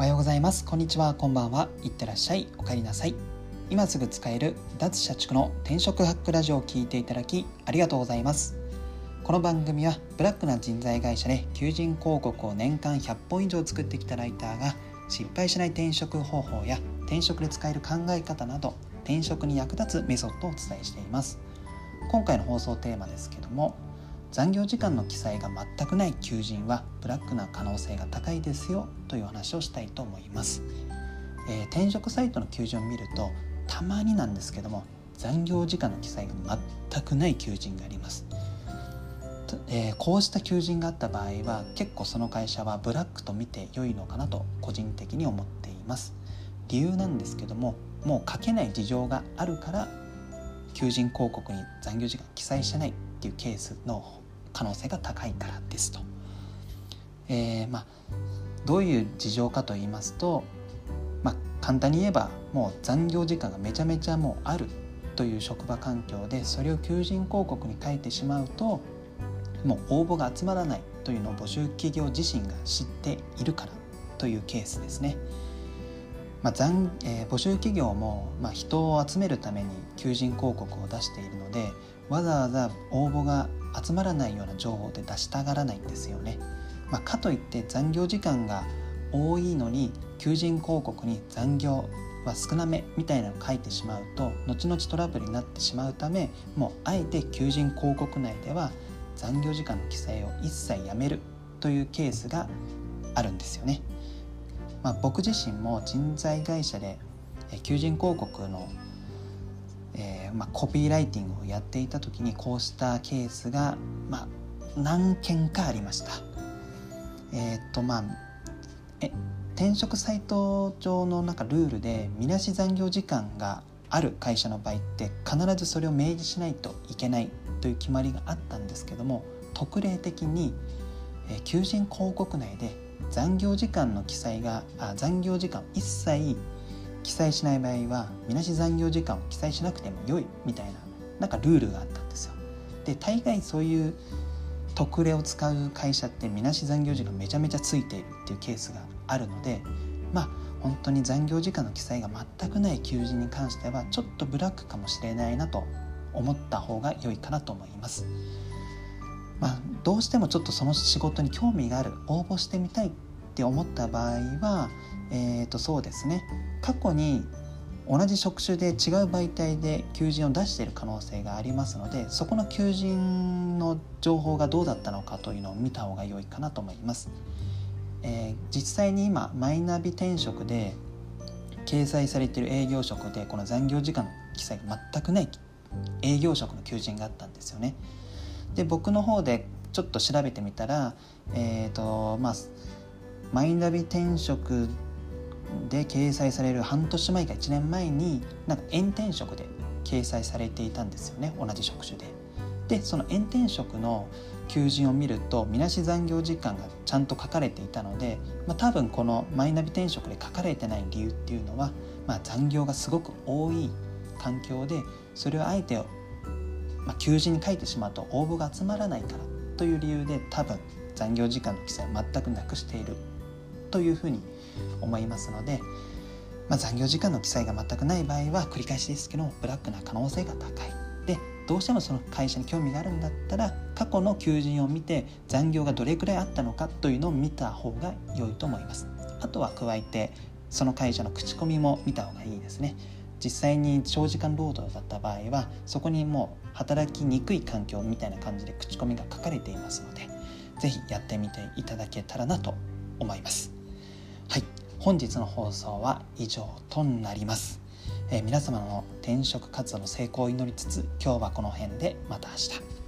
おはようございます。こんにちは。こんばんは。いってらっしゃい。お帰りなさい。今すぐ使える脱社畜の転職ハックラジオを聞いていただきありがとうございます。この番組はブラックな人材会社で求人広告を年間100本以上作ってきたライターが失敗しない転職方法や転職で使える考え方など転職に役立つメソッドをお伝えしています。今回の放送テーマですけども残業時間の記載が全くない求人はブラックな可能性が高いですよという話をしたいと思います、えー、転職サイトの求人を見るとたまになんですけども残業時間の記載が全くない求人があります。えー、こうした求人があった場合は結構その会社はブラックと見て良いのかなと個人的に思っています。理由なんですけどももう書けない事情があるから求人広告に残業時間記載してないっていうケースの可能性が高いからですと。えー、まあ、どういう事情かと言いますと、まあ、簡単に言えばもう残業時間がめちゃめちゃもうあるという職場環境でそれを求人広告に書いてしまうともう応募が集まらないというのを募集企業自身が知っているからというケースですね。まあ残えー、募集企業も、まあ、人を集めるために求人広告を出しているのでわざわざ応募が集まらないような情報で出したがらないんですよね。まあ、かといって残業時間が多いのに求人広告に残業は少なめみたいなのを書いてしまうと後々トラブルになってしまうためもうあえて求人広告内では残業時間の記載を一切やめるというケースがあるんですよね。まあ、僕自身も人材会社で求人広告のえー、まあ、コピーライティングをやっていた時にこうしたケースが、まあ、何件かありました。えー、っとまあえ転職サイト上のなんかルールでみなし残業時間がある会社の場合って必ずそれを明示しないといけないという決まりがあったんですけども特例的に、求人広告内で残業時間の記載があ残業時間一切記載しない場合はみなし残業時間を記載しなくても良いみたいななんかルールがあったんですよ。で大概そういう特例を使う会社ってみなし残業時間めちゃめちゃついているっていうケースがあるのでまあ本当に残業時間の記載が全くない求人に関してはちょっとブラックかもしれないなと思った方が良いかなと思います。まあ、どうしてもちょっとその仕事に興味がある応募してみたいって思った場合はえー、とそうですね過去に同じ職種で違う媒体で求人を出している可能性がありますのでそこの求人の情報がどうだったのかというのを見た方が良いかなと思います。えー、実際に今マイナビ転職で掲載されている営業職でこの残業時間の記載が全くない営業職の求人があったんですよね。で僕の方でちょっと調べてみたら、えーとまあ、マイナビ転職で掲載される半年前か1年前になんか炎天職で掲載されていたんですよね同じ職種で。でその炎天職の求人を見るとみなし残業時間がちゃんと書かれていたので、まあ、多分このマイナビ転職で書かれてない理由っていうのは、まあ、残業がすごく多い環境でそれをあえて、まあ、求人に書いてしまうと応募が集まらないからという理由で多分残業時間の記載を全くなくしているというふうに思いますので、まあ、残業時間の記載が全くない場合は繰り返しですけどブラックな可能性が高い。でどうしてもその会社に興味があるんだったら過去の求人を見て残業がどれくらいあったのかというのを見た方が良いと思います。あとは加えてその会社の口コミも見た方がいいですね。実際に長時間労働だった場合はそこにもう働きにくい環境みたいな感じで口コミが書かれていますので是非やってみていただけたらなと思います。はい。本日の放送は以上となります、えー、皆様の転職活動の成功を祈りつつ今日はこの辺でまた明日。